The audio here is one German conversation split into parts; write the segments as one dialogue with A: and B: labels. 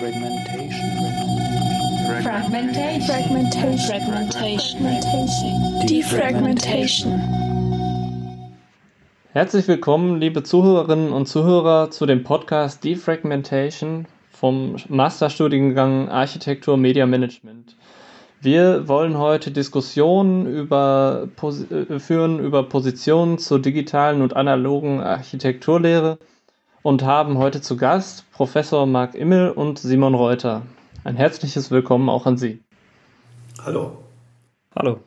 A: Fragmentation.
B: Fragmentation.
C: Fragmentation.
B: Fragmentation.
C: Defragmentation.
D: Herzlich willkommen, liebe Zuhörerinnen und Zuhörer, zu dem Podcast Defragmentation vom Masterstudiengang Architektur Media Management. Wir wollen heute Diskussionen über, äh, führen über Positionen zur digitalen und analogen Architekturlehre und haben heute zu Gast Professor Marc Immel und Simon Reuter. Ein herzliches Willkommen auch an Sie.
E: Hallo.
D: Hallo.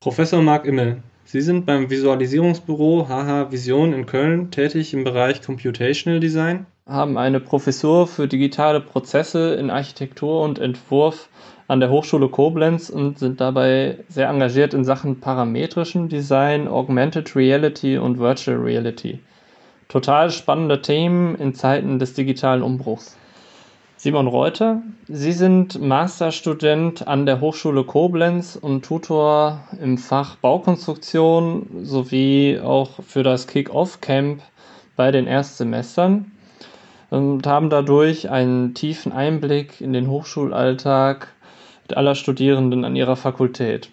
D: Professor Marc Immel, Sie sind beim Visualisierungsbüro HH Vision in Köln tätig im Bereich Computational Design, haben eine Professur für digitale Prozesse in Architektur und Entwurf an der Hochschule Koblenz und sind dabei sehr engagiert in Sachen parametrischen Design, Augmented Reality und Virtual Reality total spannende Themen in Zeiten des digitalen Umbruchs. Simon Reuter, Sie sind Masterstudent an der Hochschule Koblenz und Tutor im Fach Baukonstruktion sowie auch für das Kick-Off-Camp bei den Erstsemestern und haben dadurch einen tiefen Einblick in den Hochschulalltag aller Studierenden an ihrer Fakultät.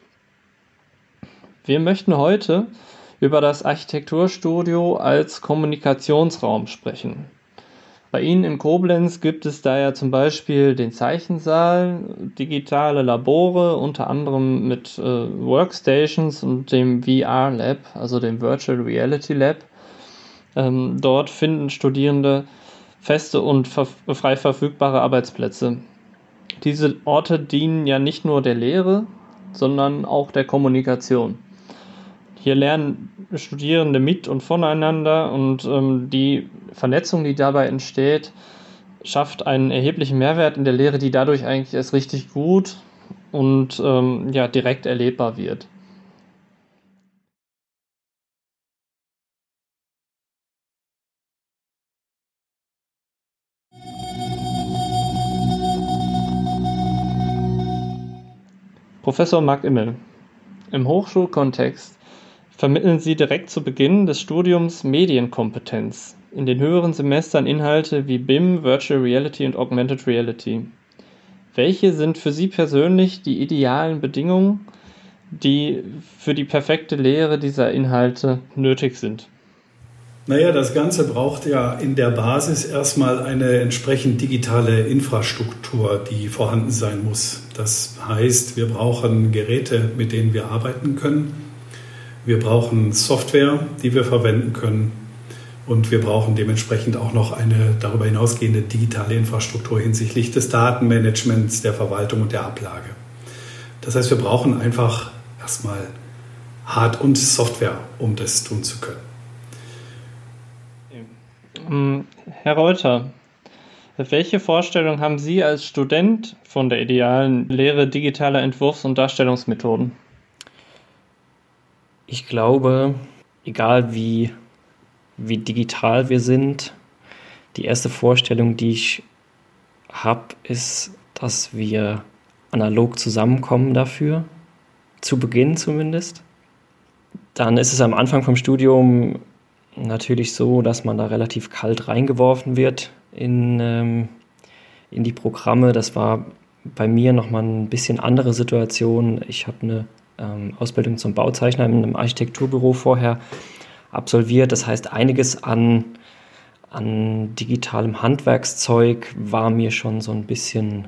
D: Wir möchten heute über das Architekturstudio als Kommunikationsraum sprechen. Bei Ihnen in Koblenz gibt es da ja zum Beispiel den Zeichensaal, digitale Labore, unter anderem mit äh, Workstations und dem VR Lab, also dem Virtual Reality Lab. Ähm, dort finden Studierende feste und frei verfügbare Arbeitsplätze. Diese Orte dienen ja nicht nur der Lehre, sondern auch der Kommunikation. Hier lernen Studierende mit und voneinander und ähm, die Vernetzung, die dabei entsteht, schafft einen erheblichen Mehrwert in der Lehre, die dadurch eigentlich erst richtig gut und ähm, ja, direkt erlebbar wird. Professor Marc Immel. Im Hochschulkontext vermitteln sie direkt zu Beginn des Studiums Medienkompetenz, in den höheren Semestern Inhalte wie BIM, Virtual Reality und Augmented Reality. Welche sind für Sie persönlich die idealen Bedingungen, die für die perfekte Lehre dieser Inhalte nötig sind?
E: Naja, das Ganze braucht ja in der Basis erstmal eine entsprechend digitale Infrastruktur, die vorhanden sein muss. Das heißt, wir brauchen Geräte, mit denen wir arbeiten können. Wir brauchen Software, die wir verwenden können. Und wir brauchen dementsprechend auch noch eine darüber hinausgehende digitale Infrastruktur hinsichtlich des Datenmanagements, der Verwaltung und der Ablage. Das heißt, wir brauchen einfach erstmal Hard- und Software, um das tun zu können.
D: Ähm, Herr Reuter, welche Vorstellung haben Sie als Student von der idealen Lehre digitaler Entwurfs- und Darstellungsmethoden?
F: Ich glaube, egal wie, wie digital wir sind, die erste Vorstellung, die ich habe, ist, dass wir analog zusammenkommen dafür, zu Beginn zumindest. Dann ist es am Anfang vom Studium natürlich so, dass man da relativ kalt reingeworfen wird in, ähm, in die Programme. Das war bei mir nochmal ein bisschen andere Situation. Ich habe eine ähm, Ausbildung zum Bauzeichner in einem Architekturbüro vorher absolviert. Das heißt, einiges an, an digitalem Handwerkszeug war mir schon so ein bisschen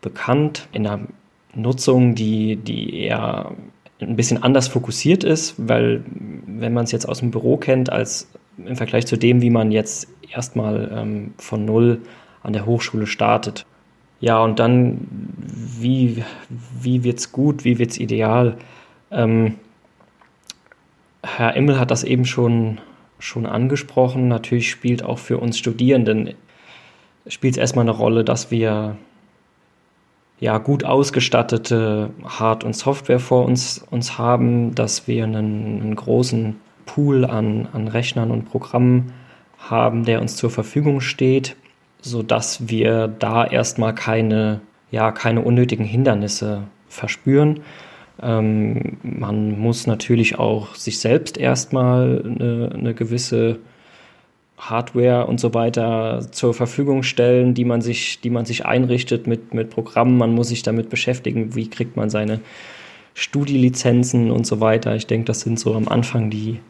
F: bekannt. In einer Nutzung, die, die eher ein bisschen anders fokussiert ist, weil wenn man es jetzt aus dem Büro kennt, als im Vergleich zu dem, wie man jetzt erstmal ähm, von Null an der Hochschule startet. Ja, und dann, wie, wie wird es gut, wie wird es ideal? Ähm, Herr Immel hat das eben schon, schon angesprochen. Natürlich spielt auch für uns Studierenden spielt es erstmal eine Rolle, dass wir ja, gut ausgestattete Hard- und Software vor uns, uns haben, dass wir einen, einen großen Pool an, an Rechnern und Programmen haben, der uns zur Verfügung steht so dass wir da erstmal keine, ja, keine unnötigen Hindernisse verspüren. Ähm, man muss natürlich auch sich selbst erstmal eine, eine gewisse Hardware und so weiter zur Verfügung stellen, die man sich, die man sich einrichtet mit, mit Programmen. Man muss sich damit beschäftigen, wie kriegt man seine Studielizenzen und so weiter. Ich denke, das sind so am Anfang die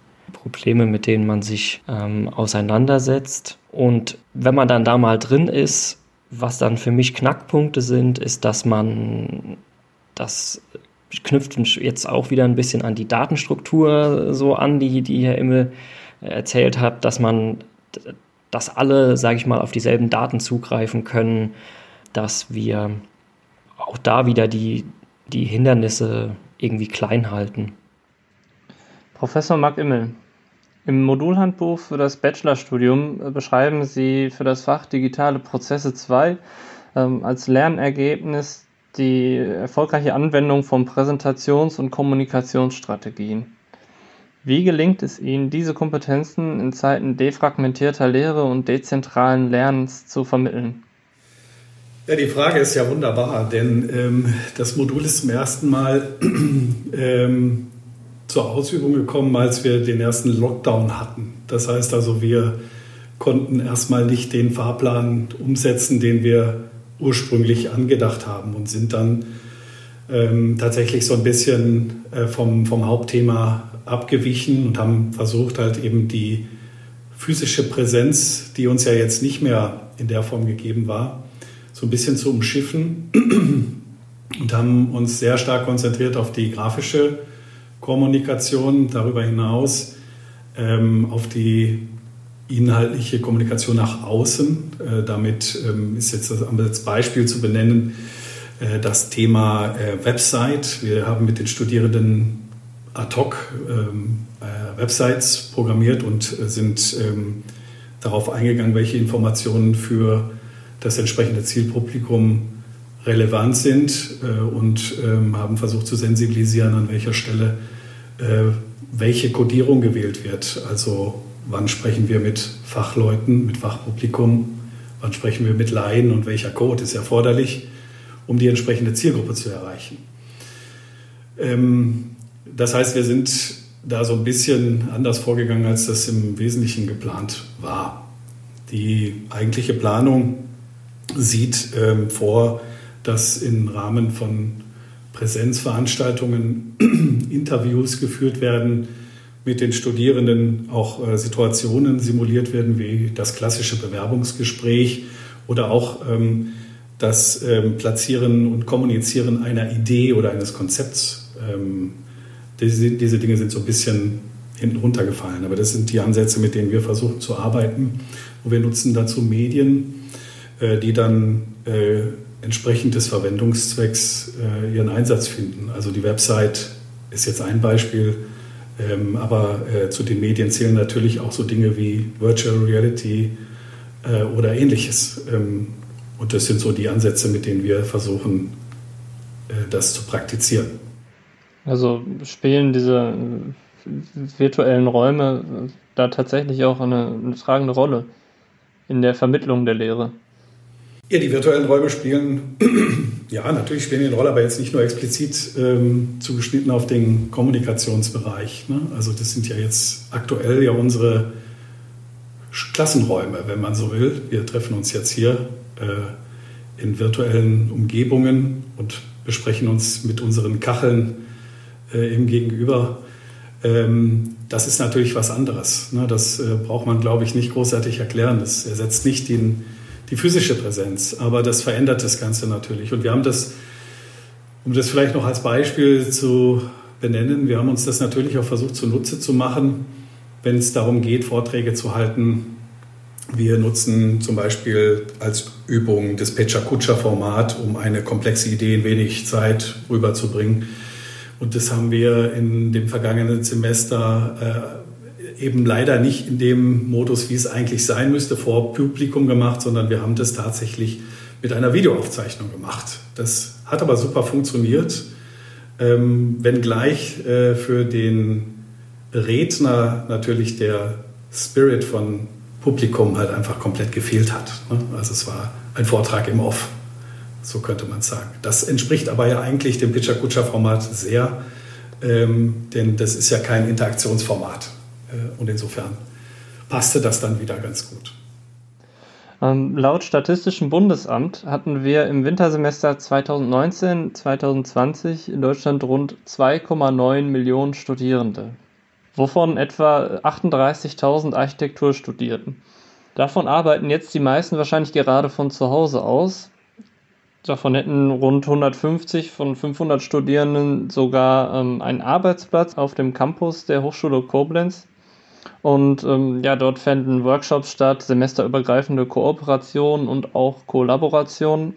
F: Probleme, mit denen man sich ähm, auseinandersetzt. Und wenn man dann da mal drin ist, was dann für mich Knackpunkte sind, ist, dass man das knüpft jetzt auch wieder ein bisschen an die Datenstruktur so an, die, die Herr Immel erzählt hat, dass man, dass alle, sage ich mal, auf dieselben Daten zugreifen können, dass wir auch da wieder die, die Hindernisse irgendwie klein halten.
D: Professor Marc Immel, im Modulhandbuch für das Bachelorstudium beschreiben Sie für das Fach Digitale Prozesse 2 ähm, als Lernergebnis die erfolgreiche Anwendung von Präsentations- und Kommunikationsstrategien. Wie gelingt es Ihnen, diese Kompetenzen in Zeiten defragmentierter Lehre und dezentralen Lernens zu vermitteln?
E: Ja, die Frage ist ja wunderbar, denn ähm, das Modul ist zum ersten Mal ähm, zur Ausübung gekommen, als wir den ersten Lockdown hatten. Das heißt also, wir konnten erstmal nicht den Fahrplan umsetzen, den wir ursprünglich angedacht haben und sind dann ähm, tatsächlich so ein bisschen äh, vom, vom Hauptthema abgewichen und haben versucht, halt eben die physische Präsenz, die uns ja jetzt nicht mehr in der Form gegeben war, so ein bisschen zu umschiffen und haben uns sehr stark konzentriert auf die grafische Kommunikation, darüber hinaus ähm, auf die inhaltliche Kommunikation nach außen. Äh, damit ähm, ist jetzt als Beispiel zu benennen äh, das Thema äh, Website. Wir haben mit den Studierenden ad hoc ähm, äh, Websites programmiert und äh, sind ähm, darauf eingegangen, welche Informationen für das entsprechende Zielpublikum relevant sind äh, und ähm, haben versucht zu sensibilisieren, an welcher Stelle äh, welche Codierung gewählt wird. Also wann sprechen wir mit Fachleuten, mit Fachpublikum, wann sprechen wir mit Laien und welcher Code ist erforderlich, um die entsprechende Zielgruppe zu erreichen. Ähm, das heißt, wir sind da so ein bisschen anders vorgegangen, als das im Wesentlichen geplant war. Die eigentliche Planung sieht ähm, vor, dass im Rahmen von Präsenzveranstaltungen Interviews geführt werden, mit den Studierenden auch äh, Situationen simuliert werden, wie das klassische Bewerbungsgespräch oder auch ähm, das ähm, Platzieren und Kommunizieren einer Idee oder eines Konzepts. Ähm, diese, diese Dinge sind so ein bisschen hinten runtergefallen. Aber das sind die Ansätze, mit denen wir versuchen zu arbeiten. Und wir nutzen dazu Medien, äh, die dann äh, entsprechend des Verwendungszwecks äh, ihren Einsatz finden. Also die Website ist jetzt ein Beispiel, ähm, aber zu den Medien zählen natürlich auch so Dinge wie Virtual Reality oder ähnliches. Ähm, und das sind so die Ansätze, mit denen wir versuchen, das zu praktizieren.
D: Also spielen diese virtuellen Räume da tatsächlich auch eine, eine tragende Rolle in der Vermittlung der Lehre?
E: Ja, die virtuellen Räume spielen, ja, natürlich spielen die eine Rolle, aber jetzt nicht nur explizit ähm, zugeschnitten auf den Kommunikationsbereich. Ne? Also das sind ja jetzt aktuell ja unsere Klassenräume, wenn man so will. Wir treffen uns jetzt hier äh, in virtuellen Umgebungen und besprechen uns mit unseren Kacheln äh, im Gegenüber. Ähm, das ist natürlich was anderes. Ne? Das äh, braucht man, glaube ich, nicht großartig erklären. Das ersetzt nicht den, die physische Präsenz, aber das verändert das Ganze natürlich. Und wir haben das, um das vielleicht noch als Beispiel zu benennen, wir haben uns das natürlich auch versucht zunutze zu machen, wenn es darum geht, Vorträge zu halten. Wir nutzen zum Beispiel als Übung das Pecha-Kutscher-Format, um eine komplexe Idee in wenig Zeit rüberzubringen. Und das haben wir in dem vergangenen Semester äh, eben leider nicht in dem Modus, wie es eigentlich sein müsste, vor Publikum gemacht, sondern wir haben das tatsächlich mit einer Videoaufzeichnung gemacht. Das hat aber super funktioniert, ähm, wenngleich äh, für den Redner natürlich der Spirit von Publikum halt einfach komplett gefehlt hat. Ne? Also es war ein Vortrag im Off. So könnte man sagen. Das entspricht aber ja eigentlich dem Pitcher-Kutscher-Format sehr, ähm, denn das ist ja kein Interaktionsformat. Und insofern passte das dann wieder ganz gut.
D: Ähm, laut Statistischem Bundesamt hatten wir im Wintersemester 2019-2020 in Deutschland rund 2,9 Millionen Studierende, wovon etwa 38.000 Architekturstudierten. Davon arbeiten jetzt die meisten wahrscheinlich gerade von zu Hause aus. Davon hätten rund 150 von 500 Studierenden sogar ähm, einen Arbeitsplatz auf dem Campus der Hochschule Koblenz. Und ähm, ja, dort fänden Workshops statt, semesterübergreifende Kooperationen und auch Kollaborationen.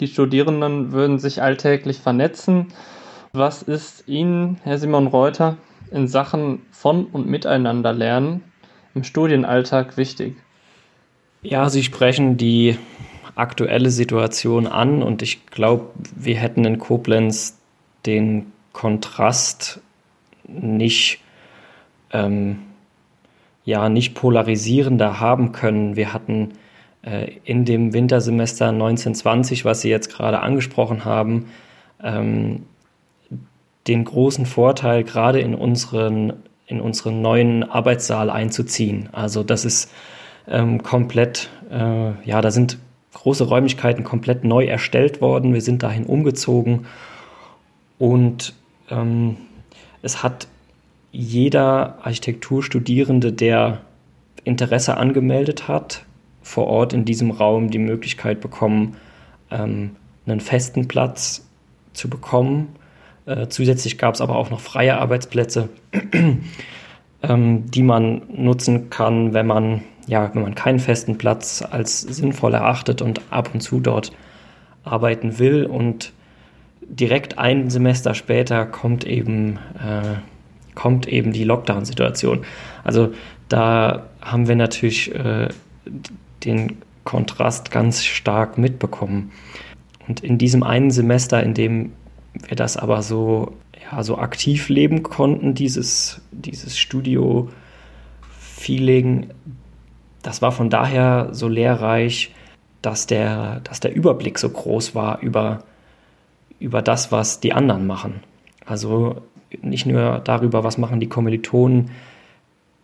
D: Die Studierenden würden sich alltäglich vernetzen. Was ist Ihnen, Herr Simon Reuter, in Sachen von und miteinander lernen im Studienalltag wichtig?
F: Ja, Sie sprechen die aktuelle Situation an und ich glaube, wir hätten in Koblenz den Kontrast nicht ähm, ja nicht polarisierender haben können. Wir hatten äh, in dem Wintersemester 1920, was Sie jetzt gerade angesprochen haben, ähm, den großen Vorteil, gerade in unseren, in unseren neuen Arbeitssaal einzuziehen. Also das ist ähm, komplett, äh, ja, da sind große Räumlichkeiten komplett neu erstellt worden. Wir sind dahin umgezogen und ähm, es hat jeder Architekturstudierende, der Interesse angemeldet hat, vor Ort in diesem Raum die Möglichkeit bekommen, ähm, einen festen Platz zu bekommen. Äh, zusätzlich gab es aber auch noch freie Arbeitsplätze, ähm, die man nutzen kann, wenn man, ja, wenn man keinen festen Platz als sinnvoll erachtet und ab und zu dort arbeiten will. Und direkt ein Semester später kommt eben äh, kommt eben die Lockdown-Situation. Also da haben wir natürlich äh, den Kontrast ganz stark mitbekommen. Und in diesem einen Semester, in dem wir das aber so, ja, so aktiv leben konnten, dieses, dieses Studio-Feeling, das war von daher so lehrreich, dass der, dass der Überblick so groß war über, über das, was die anderen machen. Also nicht nur darüber, was machen die Kommilitonen,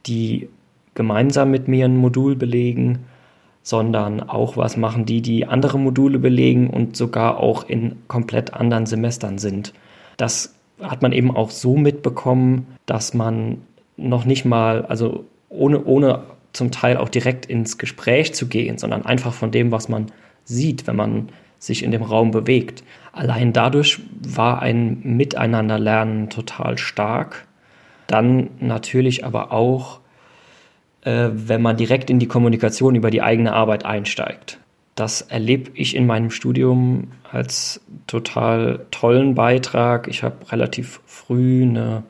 F: die gemeinsam mit mir ein Modul belegen, sondern auch, was machen die, die andere Module belegen und sogar auch in komplett anderen Semestern sind. Das hat man eben auch so mitbekommen, dass man noch nicht mal, also ohne, ohne zum Teil auch direkt ins Gespräch zu gehen, sondern einfach von dem, was man sieht, wenn man sich in dem Raum bewegt. Allein dadurch war ein Miteinanderlernen total stark. Dann natürlich aber auch, äh, wenn man direkt in die Kommunikation über die eigene Arbeit einsteigt. Das erlebe ich in meinem Studium als total tollen Beitrag. Ich habe relativ früh eine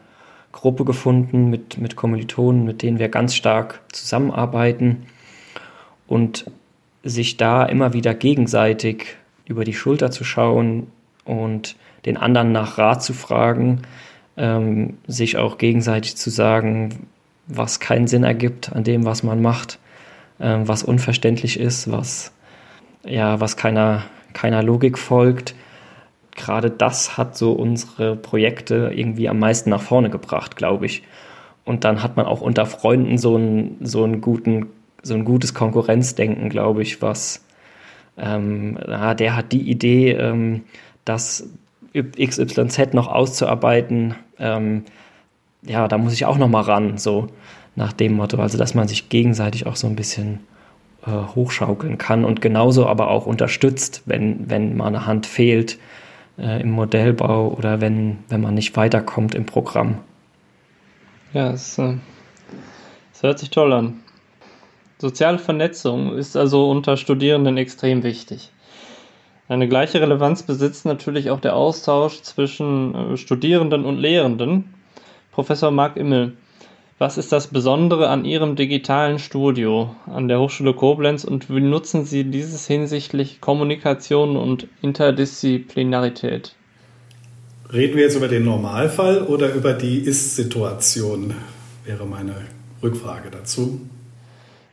F: Gruppe gefunden mit, mit Kommilitonen, mit denen wir ganz stark zusammenarbeiten und sich da immer wieder gegenseitig über die Schulter zu schauen und den anderen nach Rat zu fragen, ähm, sich auch gegenseitig zu sagen, was keinen Sinn ergibt an dem, was man macht, ähm, was unverständlich ist, was ja, was keiner, keiner Logik folgt. Gerade das hat so unsere Projekte irgendwie am meisten nach vorne gebracht, glaube ich. Und dann hat man auch unter Freunden so ein, so einen guten, so ein gutes Konkurrenzdenken, glaube ich, was, ähm, der hat die Idee, ähm, das XYZ noch auszuarbeiten. Ähm, ja, da muss ich auch noch mal ran, so nach dem Motto. Also, dass man sich gegenseitig auch so ein bisschen äh, hochschaukeln kann und genauso aber auch unterstützt, wenn, wenn mal eine Hand fehlt äh, im Modellbau oder wenn, wenn man nicht weiterkommt im Programm.
D: Ja, es, äh, es hört sich toll an. Soziale Vernetzung ist also unter Studierenden extrem wichtig. Eine gleiche Relevanz besitzt natürlich auch der Austausch zwischen äh, Studierenden und Lehrenden. Professor Marc Immel, was ist das Besondere an Ihrem digitalen Studio an der Hochschule Koblenz und wie nutzen Sie dieses hinsichtlich Kommunikation und Interdisziplinarität?
E: Reden wir jetzt über den Normalfall oder über die Ist-Situation, wäre meine Rückfrage dazu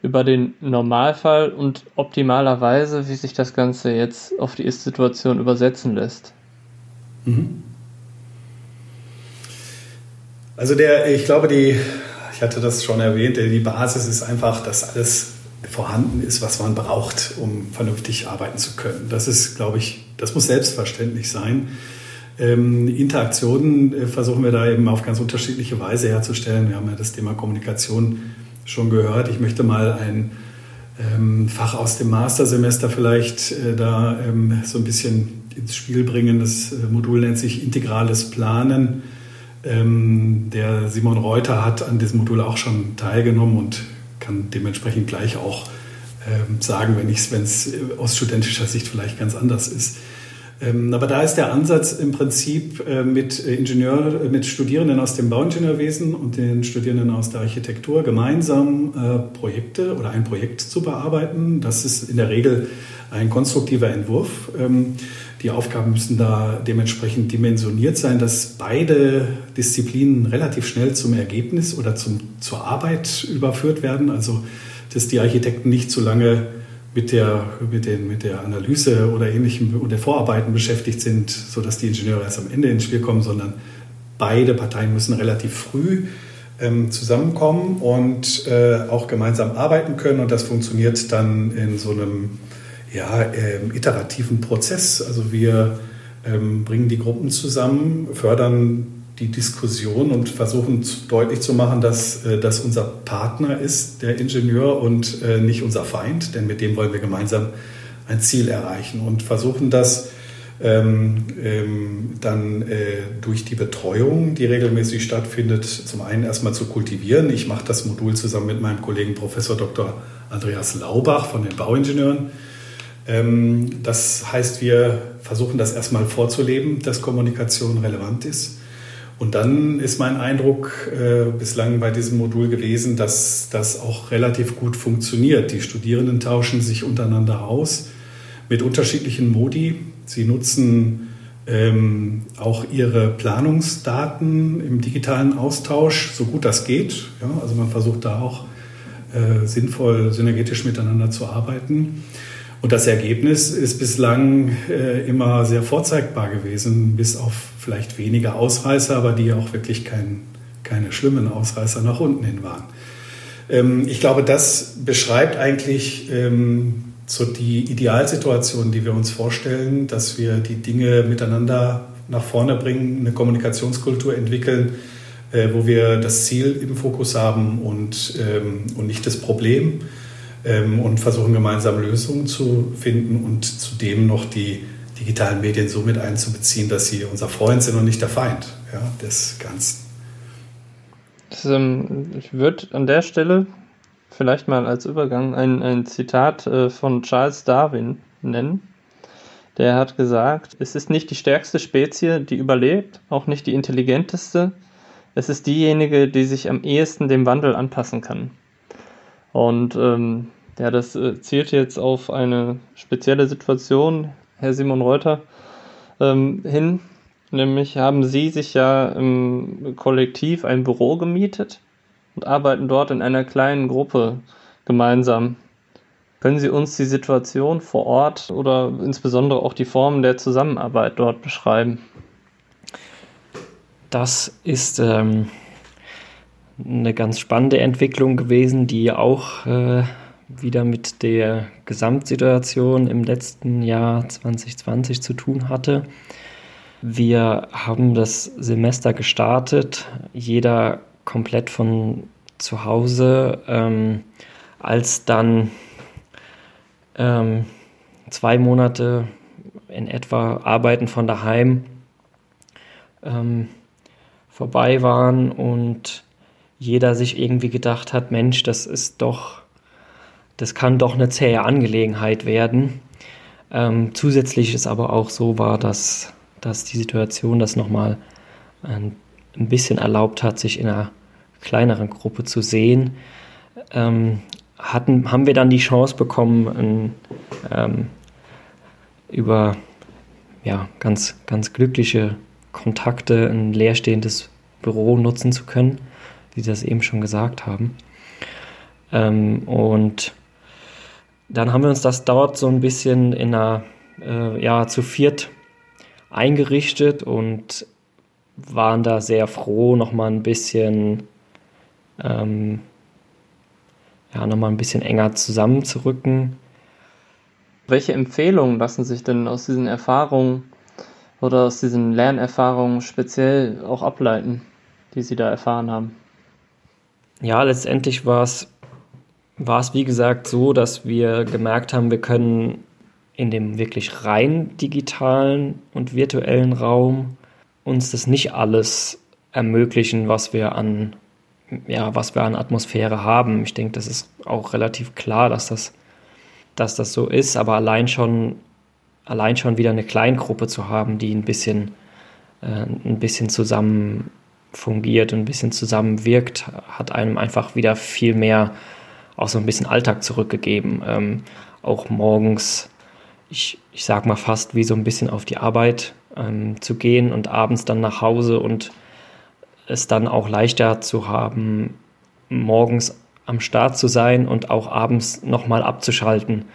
D: über den Normalfall und optimalerweise, wie sich das Ganze jetzt auf die Ist-Situation übersetzen lässt.
E: Mhm. Also der, ich glaube, die, ich hatte das schon erwähnt, die Basis ist einfach, dass alles vorhanden ist, was man braucht, um vernünftig arbeiten zu können. Das ist, glaube ich, das muss selbstverständlich sein. Ähm, Interaktionen äh, versuchen wir da eben auf ganz unterschiedliche Weise herzustellen. Wir haben ja das Thema Kommunikation schon gehört. Ich möchte mal ein ähm, Fach aus dem Mastersemester vielleicht äh, da ähm, so ein bisschen ins Spiel bringen. Das äh, Modul nennt sich Integrales Planen. Ähm, der Simon Reuter hat an diesem Modul auch schon teilgenommen und kann dementsprechend gleich auch ähm, sagen, wenn es aus studentischer Sicht vielleicht ganz anders ist. Ähm, aber da ist der Ansatz im Prinzip äh, mit Ingenieur, mit Studierenden aus dem Bauingenieurwesen und den Studierenden aus der Architektur gemeinsam äh, Projekte oder ein Projekt zu bearbeiten. Das ist in der Regel ein konstruktiver Entwurf. Ähm, die Aufgaben müssen da dementsprechend dimensioniert sein, dass beide Disziplinen relativ schnell zum Ergebnis oder zum, zur Arbeit überführt werden. Also dass die Architekten nicht zu lange mit der, mit, den, mit der Analyse oder ähnlichem und der Vorarbeiten beschäftigt sind, sodass die Ingenieure erst am Ende ins Spiel kommen, sondern beide Parteien müssen relativ früh ähm, zusammenkommen und äh, auch gemeinsam arbeiten können. Und das funktioniert dann in so einem ja, äh, iterativen Prozess. Also wir ähm, bringen die Gruppen zusammen, fördern die Diskussion und versuchen deutlich zu machen, dass äh, das unser Partner ist, der Ingenieur, und äh, nicht unser Feind, denn mit dem wollen wir gemeinsam ein Ziel erreichen und versuchen das ähm, ähm, dann äh, durch die Betreuung, die regelmäßig stattfindet, zum einen erstmal zu kultivieren. Ich mache das Modul zusammen mit meinem Kollegen Professor Dr. Andreas Laubach von den Bauingenieuren. Ähm, das heißt, wir versuchen das erstmal vorzuleben, dass Kommunikation relevant ist. Und dann ist mein Eindruck äh, bislang bei diesem Modul gewesen, dass das auch relativ gut funktioniert. Die Studierenden tauschen sich untereinander aus mit unterschiedlichen Modi. Sie nutzen ähm, auch ihre Planungsdaten im digitalen Austausch, so gut das geht. Ja, also man versucht da auch äh, sinnvoll synergetisch miteinander zu arbeiten. Und das Ergebnis ist bislang äh, immer sehr vorzeigbar gewesen, bis auf vielleicht wenige Ausreißer, aber die auch wirklich kein, keine schlimmen Ausreißer nach unten hin waren. Ähm, ich glaube, das beschreibt eigentlich ähm, so die Idealsituation, die wir uns vorstellen, dass wir die Dinge miteinander nach vorne bringen, eine Kommunikationskultur entwickeln, äh, wo wir das Ziel im Fokus haben und, ähm, und nicht das Problem ähm, und versuchen gemeinsam Lösungen zu finden und zudem noch die digitalen Medien so mit einzubeziehen, dass sie unser Freund sind und nicht der Feind ja, des Ganzen.
D: Das, ähm, ich würde an der Stelle vielleicht mal als Übergang ein, ein Zitat äh, von Charles Darwin nennen. Der hat gesagt, es ist nicht die stärkste Spezie, die überlebt, auch nicht die intelligenteste. Es ist diejenige, die sich am ehesten dem Wandel anpassen kann. Und ähm, ja, das äh, zielt jetzt auf eine spezielle Situation, Herr Simon Reuter, ähm, hin. Nämlich haben Sie sich ja im Kollektiv ein Büro gemietet und arbeiten dort in einer kleinen Gruppe gemeinsam. Können Sie uns die Situation vor Ort oder insbesondere auch die Formen der Zusammenarbeit dort beschreiben?
F: Das ist ähm, eine ganz spannende Entwicklung gewesen, die auch äh, wieder mit der Gesamtsituation im letzten Jahr 2020 zu tun hatte. Wir haben das Semester gestartet, jeder komplett von zu Hause, ähm, als dann ähm, zwei Monate in etwa Arbeiten von daheim ähm, vorbei waren und jeder sich irgendwie gedacht hat, Mensch, das ist doch, das kann doch eine zähe Angelegenheit werden. Ähm, zusätzlich ist aber auch so war, dass, dass die Situation das nochmal ein, ein bisschen erlaubt hat, sich in einer kleineren Gruppe zu sehen. Ähm, hatten, haben wir dann die Chance bekommen, ein, ähm, über ja, ganz, ganz glückliche Kontakte ein leerstehendes Büro nutzen zu können wie Sie das eben schon gesagt haben. Ähm, und dann haben wir uns das dort so ein bisschen in einer, äh, ja, zu viert eingerichtet und waren da sehr froh, nochmal ein bisschen ähm, ja, nochmal ein bisschen enger zusammenzurücken. Welche Empfehlungen lassen sich denn aus diesen Erfahrungen oder aus diesen Lernerfahrungen speziell auch ableiten, die Sie da erfahren haben? Ja, letztendlich war es, wie gesagt so, dass wir gemerkt haben, wir können in dem wirklich rein digitalen und virtuellen Raum uns das nicht alles ermöglichen, was wir an ja, was wir an Atmosphäre haben. Ich denke, das ist auch relativ klar, dass das, dass das so ist, aber allein schon, allein schon wieder eine Kleingruppe zu haben, die ein bisschen, äh, ein bisschen zusammen fungiert und ein bisschen zusammenwirkt, hat einem einfach wieder viel mehr auch so ein bisschen Alltag zurückgegeben. Ähm, auch morgens, ich, ich sag mal fast wie so ein bisschen auf die Arbeit ähm, zu gehen und abends dann nach Hause und es dann auch leichter zu haben, morgens am Start zu sein und auch abends nochmal abzuschalten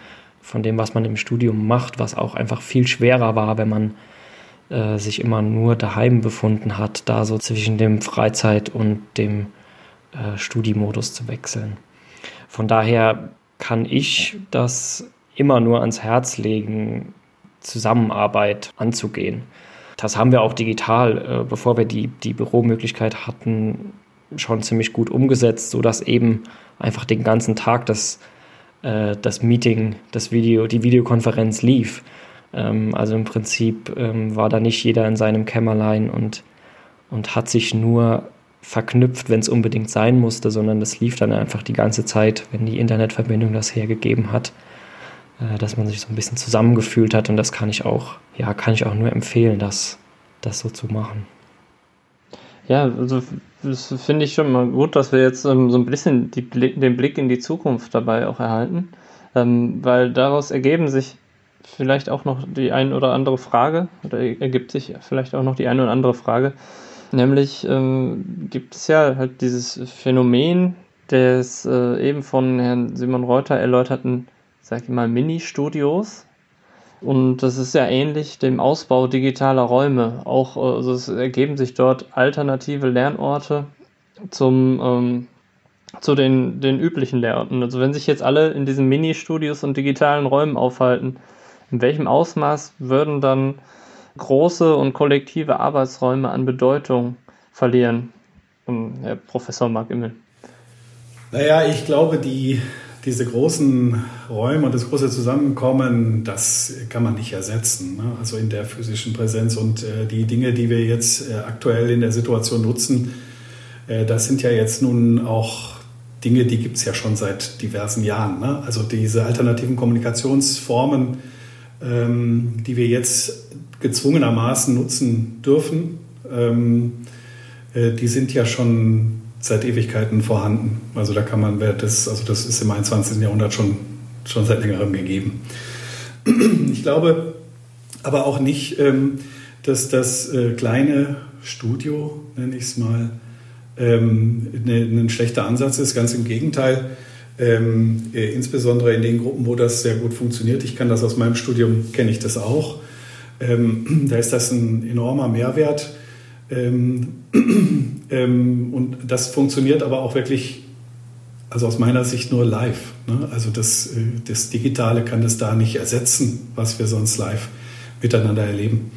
F: von dem, was man im Studium macht, was auch einfach viel schwerer war, wenn man äh, sich immer nur daheim befunden hat, da so zwischen dem Freizeit- und dem äh, Studiemodus zu wechseln. Von daher kann ich das immer nur ans Herz legen, Zusammenarbeit anzugehen. Das haben wir auch digital, äh, bevor wir die, die Büromöglichkeit hatten, schon ziemlich gut umgesetzt, sodass eben einfach den ganzen Tag das, äh, das Meeting, das Video, die Videokonferenz lief. Ähm, also im Prinzip ähm, war da nicht jeder in seinem Kämmerlein und, und hat sich nur verknüpft, wenn es unbedingt sein musste, sondern das lief dann einfach die ganze Zeit, wenn die Internetverbindung das hergegeben hat. Äh, dass man sich so ein bisschen zusammengefühlt hat und das kann ich auch, ja, kann ich auch nur empfehlen, das, das so zu machen. Ja, also das finde ich schon mal gut, dass wir jetzt ähm, so ein bisschen die, den Blick in die Zukunft dabei auch erhalten, ähm, weil daraus ergeben sich vielleicht auch noch die ein oder andere Frage oder ergibt sich vielleicht auch noch die eine oder andere Frage, nämlich ähm, gibt es ja halt dieses Phänomen des äh, eben von Herrn Simon Reuter erläuterten sag ich mal, Mini-Studios. Und das ist ja ähnlich dem Ausbau digitaler Räume. Auch also es ergeben sich dort alternative Lernorte zum, ähm, zu den, den üblichen Lernorten. Also wenn sich jetzt alle in diesen Mini-Studios und digitalen Räumen aufhalten, in welchem Ausmaß würden dann große und kollektive Arbeitsräume an Bedeutung verlieren? Herr Professor Mark Immel.
E: Naja, ich glaube, die diese großen Räume und das große Zusammenkommen, das kann man nicht ersetzen. Ne? Also in der physischen Präsenz und äh, die Dinge, die wir jetzt äh, aktuell in der Situation nutzen, äh, das sind ja jetzt nun auch Dinge, die gibt es ja schon seit diversen Jahren. Ne? Also diese alternativen Kommunikationsformen, ähm, die wir jetzt gezwungenermaßen nutzen dürfen, ähm, äh, die sind ja schon seit Ewigkeiten vorhanden. Also da kann man, das, also das ist im 21. Jahrhundert schon, schon seit längerem gegeben. Ich glaube aber auch nicht, ähm, dass das äh, kleine Studio, nenne ich es mal, ähm, ne, ein schlechter Ansatz ist. Ganz im Gegenteil. Ähm, äh, insbesondere in den Gruppen, wo das sehr gut funktioniert. Ich kann das aus meinem Studium, kenne ich das auch. da ist das ein enormer Mehrwert ähm, ähm, und das funktioniert aber auch wirklich, also aus meiner Sicht nur live. Ne? Also das, äh, das Digitale kann das da nicht ersetzen, was wir sonst live miteinander erleben.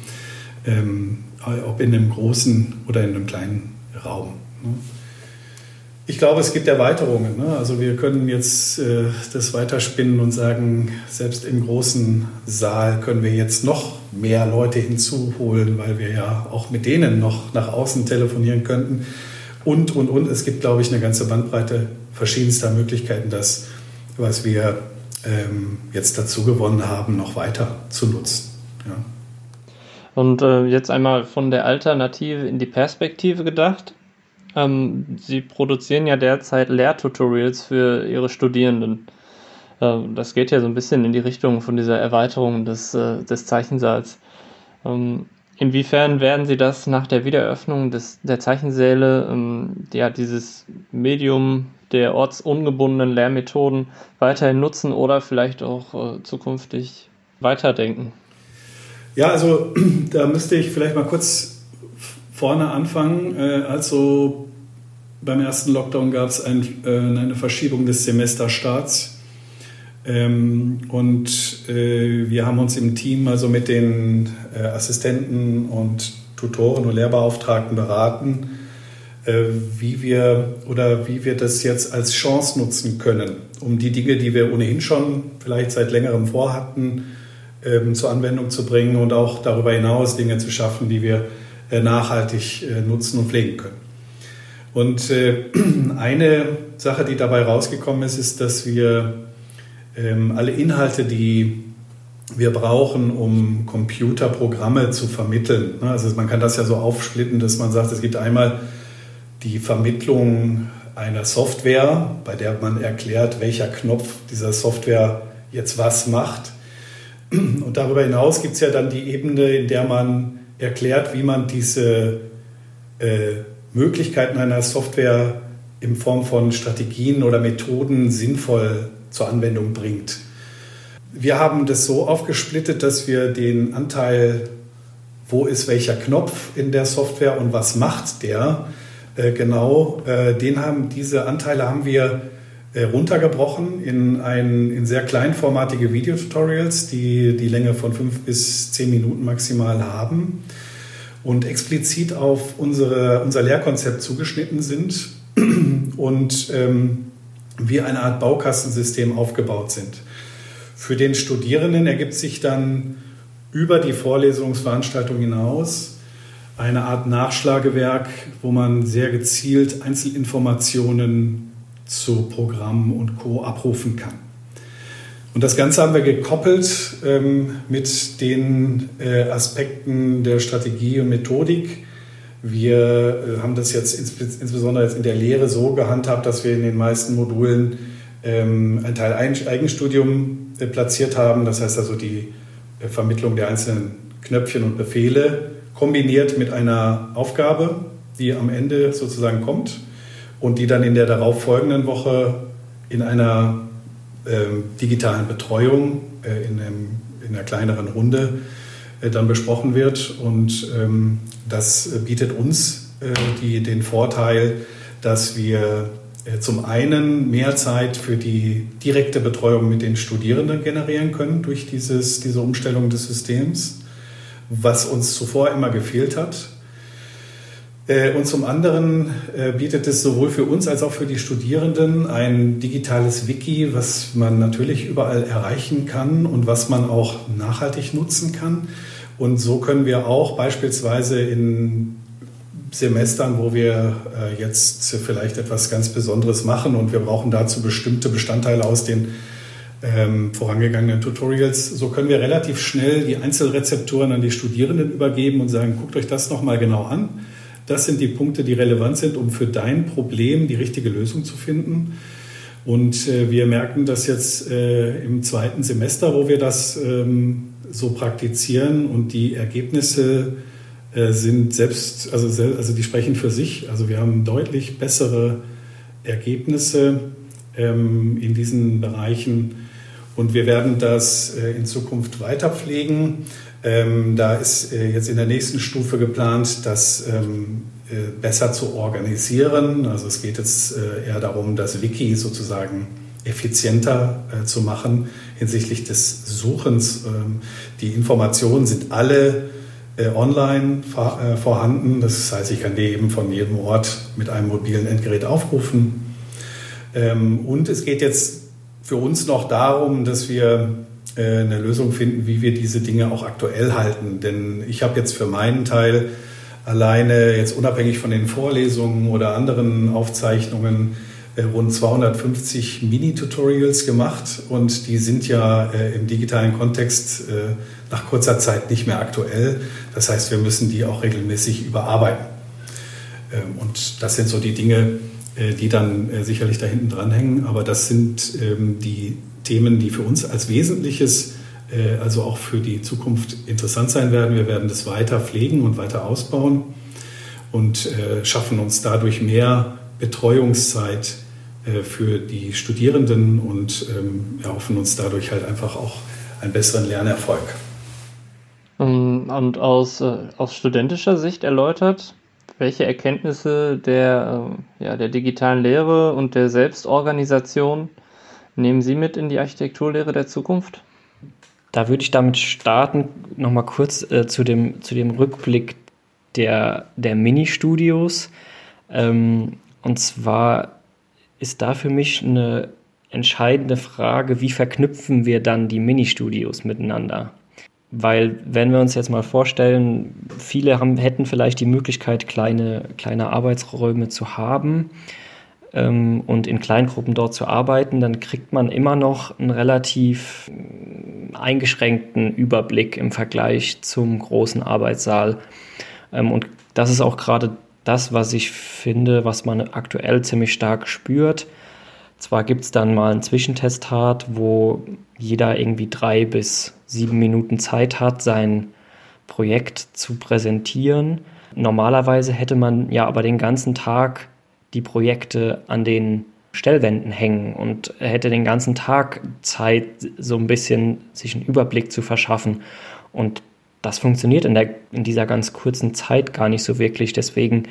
E: Ähm, ob in einem großen oder in einem kleinen Raum. Ne? Ich glaube, es gibt Erweiterungen. Ne? Also wir können jetzt äh, das weiterspinnen und sagen, selbst im großen Saal können wir jetzt noch mehr Leute hinzuholen, weil wir ja auch mit denen noch nach außen telefonieren könnten. Und, und, und. Es gibt, glaube ich, eine ganze Bandbreite verschiedenster Möglichkeiten, das, was wir ähm, jetzt dazu gewonnen haben, noch weiter zu nutzen. Ja.
F: Und äh, jetzt einmal von der Alternative in die Perspektive gedacht. Ähm, Sie produzieren ja derzeit Lehrtutorials für Ihre Studierenden. Ähm, das geht ja so ein bisschen in die Richtung von dieser Erweiterung des, äh, des Zeichensaals. Ähm, inwiefern werden Sie das nach der Wiedereröffnung des, der Zeichensäle, ähm, ja, dieses Medium der ortsungebundenen Lehrmethoden weiterhin nutzen oder vielleicht auch äh, zukünftig weiterdenken?
E: Ja, also da müsste ich vielleicht mal kurz vorne anfangen. Also beim ersten Lockdown gab es ein, äh, eine Verschiebung des Semesterstarts. Ähm, und äh, wir haben uns im Team also mit den äh, Assistenten und Tutoren und Lehrbeauftragten beraten, äh, wie wir oder wie wir das jetzt als Chance nutzen können, um die Dinge, die wir ohnehin schon vielleicht seit längerem vorhatten, ähm, zur Anwendung zu bringen und auch darüber hinaus Dinge zu schaffen, die wir äh, nachhaltig äh, nutzen und pflegen können. Und äh, eine Sache, die dabei rausgekommen ist, ist, dass wir ähm, alle Inhalte, die wir brauchen, um Computerprogramme zu vermitteln. Ne, also man kann das ja so aufsplitten, dass man sagt, es gibt einmal die Vermittlung einer Software, bei der man erklärt, welcher Knopf dieser Software jetzt was macht. Und darüber hinaus gibt es ja dann die Ebene, in der man erklärt, wie man diese äh, Möglichkeiten einer Software in Form von Strategien oder Methoden sinnvoll zur Anwendung bringt. Wir haben das so aufgesplittet, dass wir den Anteil, wo ist welcher Knopf in der Software und was macht der, äh, genau, äh, den haben, diese Anteile haben wir äh, runtergebrochen in, ein, in sehr kleinformatige Videotutorials, die die Länge von fünf bis zehn Minuten maximal haben und explizit auf unsere, unser Lehrkonzept zugeschnitten sind und ähm, wir eine Art Baukastensystem aufgebaut sind. Für den Studierenden ergibt sich dann über die Vorlesungsveranstaltung hinaus eine Art Nachschlagewerk, wo man sehr gezielt Einzelinformationen zu Programm und Co. abrufen kann. Und das Ganze haben wir gekoppelt ähm, mit den äh, Aspekten der Strategie und Methodik. Wir äh, haben das jetzt ins, insbesondere jetzt in der Lehre so gehandhabt, dass wir in den meisten Modulen ähm, ein Teil Eigenstudium äh, platziert haben. Das heißt also die äh, Vermittlung der einzelnen Knöpfchen und Befehle kombiniert mit einer Aufgabe, die am Ende sozusagen kommt und die dann in der darauffolgenden Woche in einer digitalen Betreuung äh, in, einem, in, einer kleineren Runde äh, dann besprochen wird. Und ähm, das bietet uns äh, die, den Vorteil, dass wir äh, zum einen mehr Zeit für die direkte Betreuung mit den Studierenden generieren können durch dieses, diese Umstellung des Systems, was uns zuvor immer gefehlt hat. Äh, und zum anderen äh, bietet es sowohl für uns als auch für die Studierenden ein digitales Wiki, was man natürlich überall erreichen kann und was man auch nachhaltig nutzen kann. Und so können wir auch beispielsweise in Semestern, wo wir äh, jetzt vielleicht etwas ganz Besonderes machen und wir brauchen dazu bestimmte Bestandteile aus den ähm, vorangegangenen Tutorials, so können wir relativ schnell die Einzelrezepturen an die Studierenden übergeben und sagen, guckt euch das nochmal genau an das sind die Punkte, die relevant sind, um für dein Problem die richtige Lösung zu finden. Und äh, wir merken das jetzt äh, im zweiten Semester, wo wir das ähm, so praktizieren und die Ergebnisse äh, sind selbst, also, also die sprechen für sich. Also wir haben deutlich bessere Ergebnisse ähm, in diesen Bereichen und wir werden das äh, in Zukunft weiter pflegen. Ähm, da ist äh, jetzt in der nächsten Stufe geplant, das ähm, äh, besser zu organisieren. Also es geht jetzt eher darum, das Wiki sozusagen effizienter zu machen hinsichtlich des Suchens. Ähm, die Informationen sind alle online vor, vorhanden. Das heißt, ich kann die eben von jedem Ort mit einem mobilen Endgerät aufrufen. Und es geht jetzt für uns noch darum, dass wir äh, eine Lösung finden, wie wir diese Dinge auch aktuell halten. Denn ich habe jetzt für meinen Teil alleine jetzt unabhängig von den Vorlesungen oder anderen Aufzeichnungen äh, rund 250 Mini-Tutorials gemacht und die sind ja äh, im digitalen Kontext nach kurzer Zeit nicht mehr aktuell. Das heißt, wir müssen die auch regelmäßig überarbeiten. Ähm, und das sind so die Dinge, die dann sicherlich da hinten dranhängen. Aber das sind ähm, die Themen, die für uns als Wesentliches, äh, also auch für die Zukunft interessant sein werden. Wir werden das weiter pflegen und weiter ausbauen und äh, schaffen uns dadurch mehr Betreuungszeit äh, für die Studierenden und ähm, erhoffen uns dadurch halt einfach auch einen besseren Lernerfolg.
D: Ähm, und aus, aus studentischer Sicht erläutert, Welche Erkenntnisse der, äh, ja, der digitalen Lehre und der Selbstorganisation nehmen Sie mit in die Architekturlehre der Zukunft?
F: Da würde ich damit starten, nochmal kurz äh, zu, dem, zu dem Rückblick der, der Mini-Studios. Ähm, und zwar ist da für mich eine entscheidende Frage, wie verknüpfen wir dann die Mini-Studios miteinander? Weil, wenn wir uns jetzt mal vorstellen, viele haben, hätten vielleicht die Möglichkeit, kleine, kleine Arbeitsräume zu haben ähm, und in Kleingruppen dort zu arbeiten, dann kriegt man immer noch einen relativ äh, eingeschränkten Überblick im Vergleich zum großen Arbeitssaal. Ähm, und das ist auch gerade das, was ich finde, was man aktuell ziemlich stark spürt. Zwar gibt es dann mal einen Zwischentestat, wo jeder irgendwie drei bis sieben Minuten Zeit hat, sein Projekt zu präsentieren. Normalerweise hätte man ja aber den ganzen Tag die Projekte an den Stellwänden hängen und hätte den ganzen Tag Zeit, so ein bisschen sich einen Überblick zu verschaffen. Und das funktioniert in, der, in dieser ganz kurzen Zeit gar nicht so wirklich. Deswegen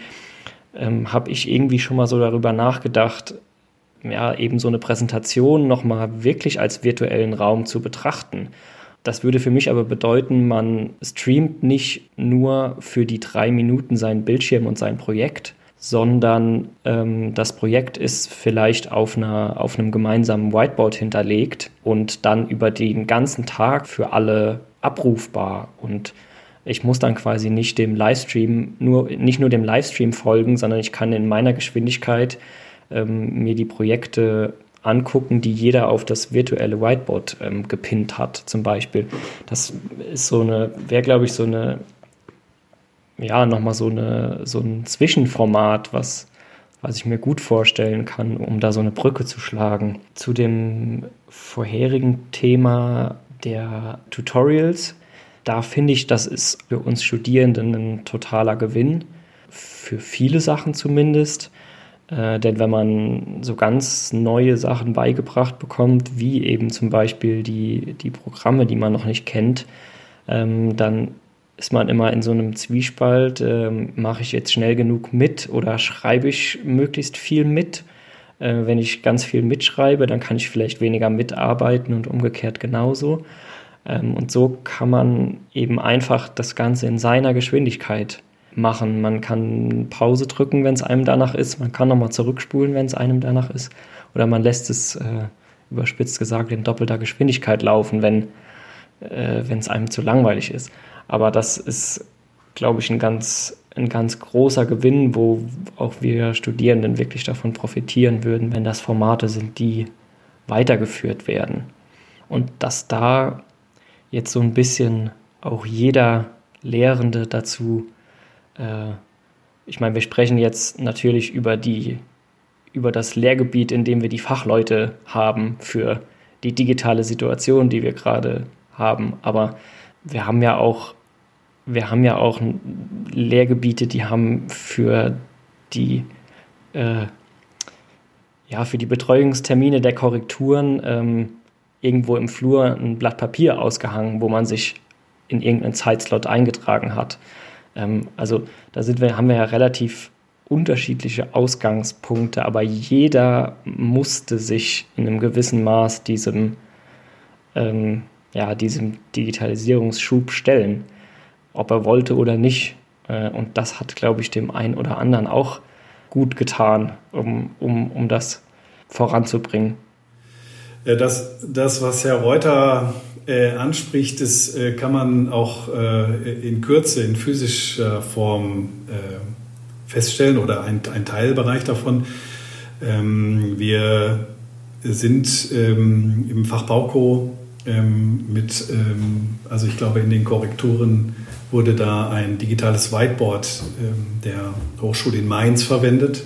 F: ähm, habe ich irgendwie schon mal so darüber nachgedacht, ja, eben so eine Präsentation nochmal wirklich als virtuellen Raum zu betrachten. Das würde für mich aber bedeuten, man streamt nicht nur für die drei Minuten seinen Bildschirm und sein Projekt, sondern ähm, das Projekt ist vielleicht auf, einer, auf einem gemeinsamen Whiteboard hinterlegt und dann über den ganzen Tag für alle abrufbar. Und ich muss dann quasi nicht dem Livestream, nur, nicht nur dem Livestream folgen, sondern ich kann in meiner Geschwindigkeit ähm, mir die Projekte angucken, die jeder auf das virtuelle Whiteboard ähm, gepinnt hat, zum Beispiel. Das ist so eine, wäre, glaube ich, so eine, ja, nochmal so eine, so ein Zwischenformat, was, was ich mir gut vorstellen kann, um da so eine Brücke zu schlagen. Zu dem vorherigen Thema der Tutorials, da finde ich, das ist für uns Studierenden ein totaler Gewinn, für viele Sachen zumindest. Äh, denn wenn man so ganz neue Sachen beigebracht bekommt, wie eben zum Beispiel die, die Programme, die man noch nicht kennt, ähm, dann ist man immer in so einem Zwiespalt, ähm, mache ich jetzt schnell genug mit oder schreibe ich möglichst viel mit? Äh, wenn ich ganz viel mitschreibe, dann kann ich vielleicht weniger mitarbeiten und umgekehrt genauso. Ähm, und so kann man eben einfach das Ganze in seiner Geschwindigkeit machen. Man kann Pause drücken, wenn es einem danach ist. Man kann nochmal zurückspulen, wenn es einem danach ist. Oder man lässt es, äh, überspitzt gesagt, in doppelter Geschwindigkeit laufen, wenn äh, es einem zu langweilig ist. Aber das ist, glaube ich, ein ganz, ein ganz großer Gewinn, wo auch wir Studierenden wirklich davon profitieren würden, wenn das Formate sind, die weitergeführt werden. Und dass da jetzt so ein bisschen auch jeder Lehrende dazu äh, ich meine, wir sprechen jetzt natürlich über die über das Lehrgebiet, in dem wir die Fachleute haben für die digitale Situation, die wir gerade haben. Aber wir haben ja auch, wir haben ja auch Lehrgebiete, die haben für die, äh, ja, für die Betreuungstermine der Korrekturen ähm, irgendwo im Flur ein Blatt Papier ausgehangen, wo man sich in irgendeinen Zeitslot eingetragen hat. Ähm, also da sind wir, haben wir ja relativ unterschiedliche Ausgangspunkte, aber jeder musste sich in einem gewissen Maß diesem, ähm, ja, diesem Digitalisierungsschub stellen, ob er wollte oder nicht. Äh, und das hat, glaube ich, dem einen oder anderen auch gut getan, um, um, um das voranzubringen.
E: Das, das, was Herr Reuter äh, anspricht, das äh, kann man auch äh, in Kürze, in physischer Form äh, feststellen oder ein, ein Teilbereich davon. Ähm, wir sind ähm, im Fach Bauko ähm, mit, ähm, also ich glaube in den Korrekturen wurde da ein digitales Whiteboard ähm, der Hochschule in Mainz verwendet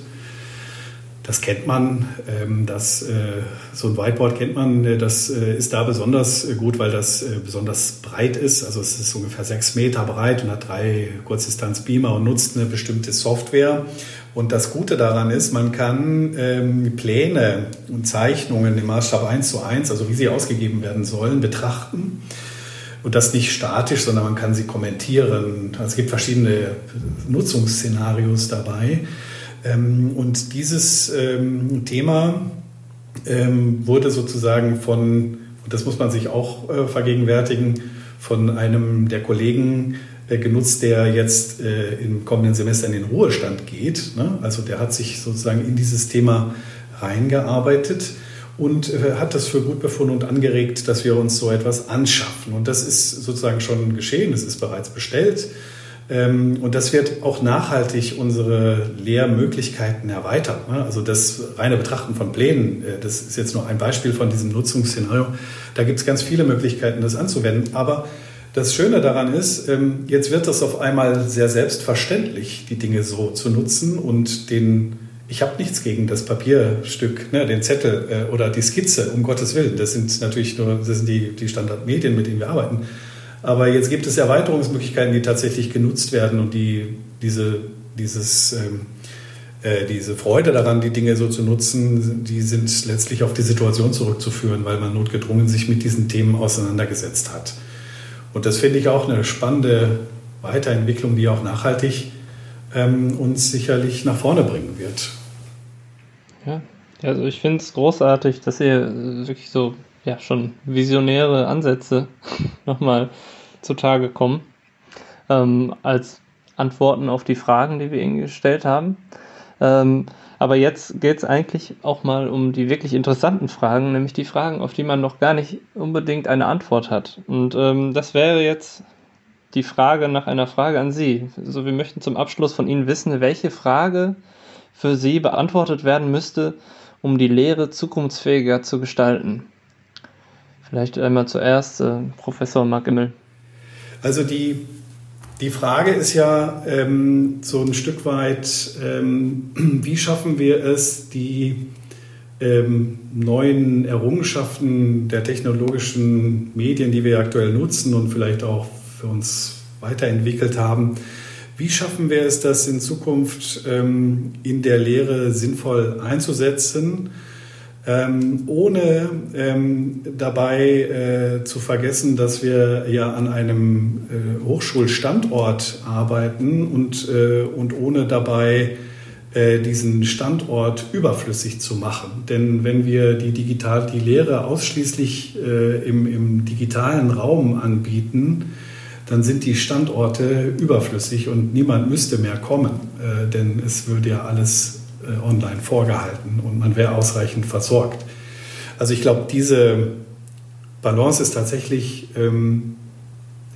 E: das kennt man, ähm, das, äh, so ein Whiteboard kennt man, äh, das äh, ist da besonders gut, weil das besonders breit ist. Also es ist ungefähr sechs Meter breit und hat drei Kurzdistanz-Beamer und nutzt eine bestimmte Software. Und das Gute daran ist, man kann ähm, Pläne und Zeichnungen im Maßstab 1 zu 1, also wie sie ausgegeben werden sollen, betrachten Und das nicht statisch, sondern man kann sie kommentieren. Es gibt verschiedene Nutzungsszenarios dabei. Ähm, und dieses ähm, Thema ähm, wurde sozusagen von, und das muss man sich auch äh, vergegenwärtigen, von einem der Kollegen äh, genutzt, der jetzt äh, im kommenden Semester in den Ruhestand geht. Ne? Also der hat sich sozusagen in dieses Thema reingearbeitet und hat das für gut befunden und angeregt, dass wir uns so etwas anschaffen. Und das ist sozusagen schon geschehen, es ist bereits bestellt. Ähm, und das wird auch nachhaltig unsere Lehrmöglichkeiten erweitern. Ne? Also das reine Betrachten von Plänen, äh, das ist jetzt nur ein Beispiel von diesem Nutzungsszenario. Da gibt es ganz viele Möglichkeiten, das anzuwenden. Aber das Schöne daran ist, ähm, jetzt wird das auf einmal sehr selbstverständlich, die Dinge so zu nutzen und den ich habe nichts gegen das Papierstück, ne, den Zettel äh, oder die Skizze, um Gottes Willen. Das sind natürlich nur das sind die, die Standardmedien, mit denen wir arbeiten. Aber jetzt gibt es Erweiterungsmöglichkeiten, die tatsächlich genutzt werden und die diese, dieses, ähm, äh, diese Freude daran, die Dinge so zu nutzen, die sind letztlich auf die Situation zurückzuführen, weil man notgedrungen sich mit diesen Themen auseinandergesetzt hat. Und das finde ich auch eine spannende Weiterentwicklung, die auch nachhaltig ähm, uns sicherlich nach vorne bringen wird.
D: Ja, also ich finde es großartig, dass ihr wirklich so ja schon visionäre Ansätze nochmal zutage kommen, ähm, als Antworten auf die Fragen, die wir Ihnen gestellt haben. Ähm, aber jetzt geht es eigentlich auch mal um die wirklich interessanten Fragen, nämlich die Fragen, auf die man noch gar nicht unbedingt eine Antwort hat. Und ähm, das wäre jetzt die Frage nach einer Frage an Sie. Also wir möchten zum Abschluss von Ihnen wissen, welche Frage für Sie beantwortet werden müsste, um die Lehre zukunftsfähiger zu gestalten. Vielleicht einmal zuerst äh, Professor Mark Immel.
E: Also die, die Frage ist ja ähm, so ein Stück weit, ähm, wie schaffen wir es, die ähm, neuen Errungenschaften der technologischen Medien, die wir aktuell nutzen und vielleicht auch für uns weiterentwickelt haben, wie schaffen wir es, das in Zukunft ähm, in der Lehre sinnvoll einzusetzen? Ähm, ohne ähm, dabei äh, zu vergessen, dass wir ja an einem äh, Hochschulstandort arbeiten und, äh, und ohne dabei äh, diesen Standort überflüssig zu machen. Denn wenn wir die, digital, die Lehre ausschließlich äh, im, im digitalen Raum anbieten, dann sind die Standorte überflüssig und niemand müsste mehr kommen, äh, denn es würde ja alles äh, online vorgehalten und man wäre ausreichend versorgt. Also ich glaube, diese Balance ist tatsächlich ähm,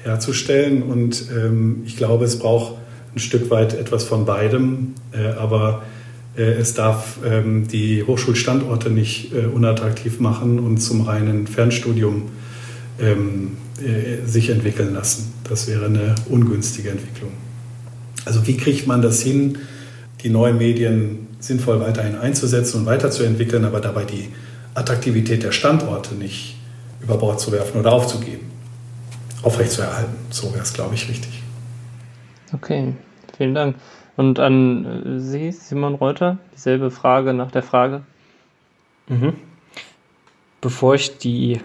E: herzustellen und ähm, ich glaube, es braucht ein Stück weit etwas von beidem, äh, aber äh, es darf ähm, die Hochschulstandorte nicht äh, unattraktiv machen und zum reinen Fernstudium ähm, äh, sich entwickeln lassen. Das wäre eine ungünstige Entwicklung. Also wie kriegt man das hin, die neuen Medien sinnvoll weiterhin einzusetzen und weiterzuentwickeln, aber dabei die Attraktivität der Standorte nicht über Bord zu werfen oder aufzugeben, aufrechtzuerhalten. So wäre es, glaube ich, richtig.
D: Okay, vielen Dank. Und an äh, Sie, Simon Reuter, dieselbe Frage nach der Frage.
F: Mhm. Bevor ich die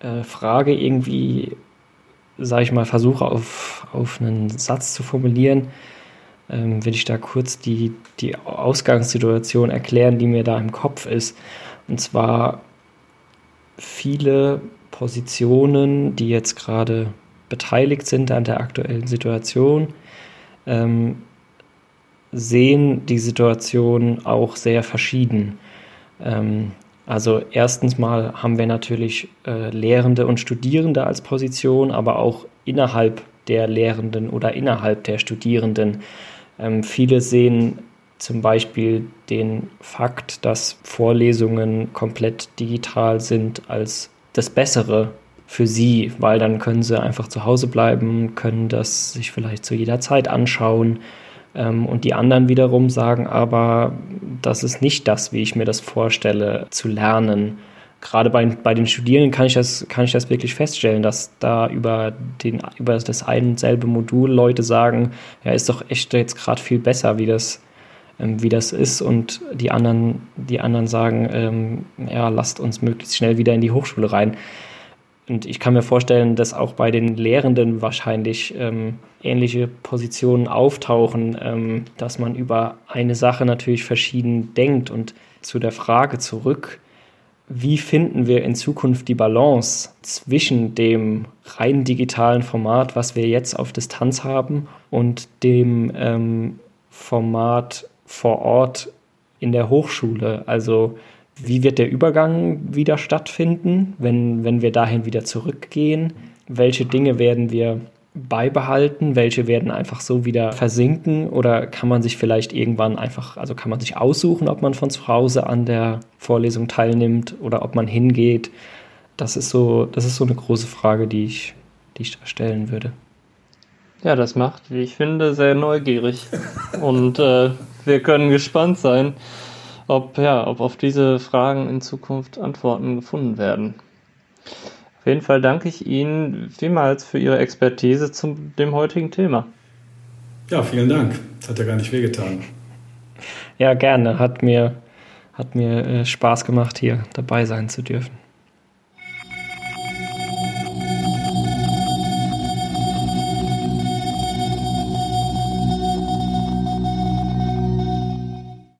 F: äh, Frage irgendwie, sage ich mal, versuche auf, auf einen Satz zu formulieren, ähm, will ich da kurz die, die Ausgangssituation erklären, die mir da im Kopf ist. Und zwar viele Positionen, die jetzt gerade beteiligt sind an der aktuellen Situation, ähm, sehen die Situation auch sehr verschieden. Ähm, also erstens mal haben wir natürlich äh, Lehrende und Studierende als Position, aber auch innerhalb der Lehrenden oder innerhalb der Studierenden ähm, viele sehen zum Beispiel den Fakt, dass Vorlesungen komplett digital sind, als das Bessere für sie, weil dann können sie einfach zu Hause bleiben, können das sich vielleicht zu jeder Zeit anschauen. Ähm, und die anderen wiederum sagen aber, das ist nicht das, wie ich mir das vorstelle, zu lernen gerade bei, bei den Studierenden kann ich, das, kann ich das wirklich feststellen, dass da über, den, über das ein und selbe Modul Leute sagen, ja, ist doch echt jetzt gerade viel besser, wie das, ähm, wie das ist. Und die anderen, die anderen sagen, ähm, ja, lasst uns möglichst schnell wieder in die Hochschule rein. Und ich kann mir vorstellen, dass auch bei den Lehrenden wahrscheinlich ähm, ähnliche Positionen auftauchen, ähm, dass man über eine Sache natürlich verschieden denkt. Und zu der Frage zurück, wie finden wir in Zukunft die Balance zwischen dem rein digitalen Format, was wir jetzt auf Distanz haben, und dem ähm, Format vor Ort in der Hochschule? Also wie wird der Übergang wieder stattfinden, wenn, wenn wir dahin wieder zurückgehen? Welche Dinge werden wir beibehalten? Welche werden einfach so wieder versinken? Oder kann man sich vielleicht irgendwann einfach, also kann man sich aussuchen, ob man von zu Hause an der Vorlesung teilnimmt oder ob man hingeht? Das ist so, das ist so eine große Frage, die ich, die ich da stellen würde.
D: Ja, das macht, wie ich finde, sehr neugierig. Und äh, wir können gespannt sein, ob, ja, ob auf diese Fragen in Zukunft Antworten gefunden werden. Auf jeden Fall danke ich Ihnen vielmals für Ihre Expertise zu dem heutigen Thema.
E: Ja, vielen Dank. Das hat ja gar nicht wehgetan.
F: Ja, gerne. Hat mir, hat mir äh, Spaß gemacht, hier dabei sein zu dürfen.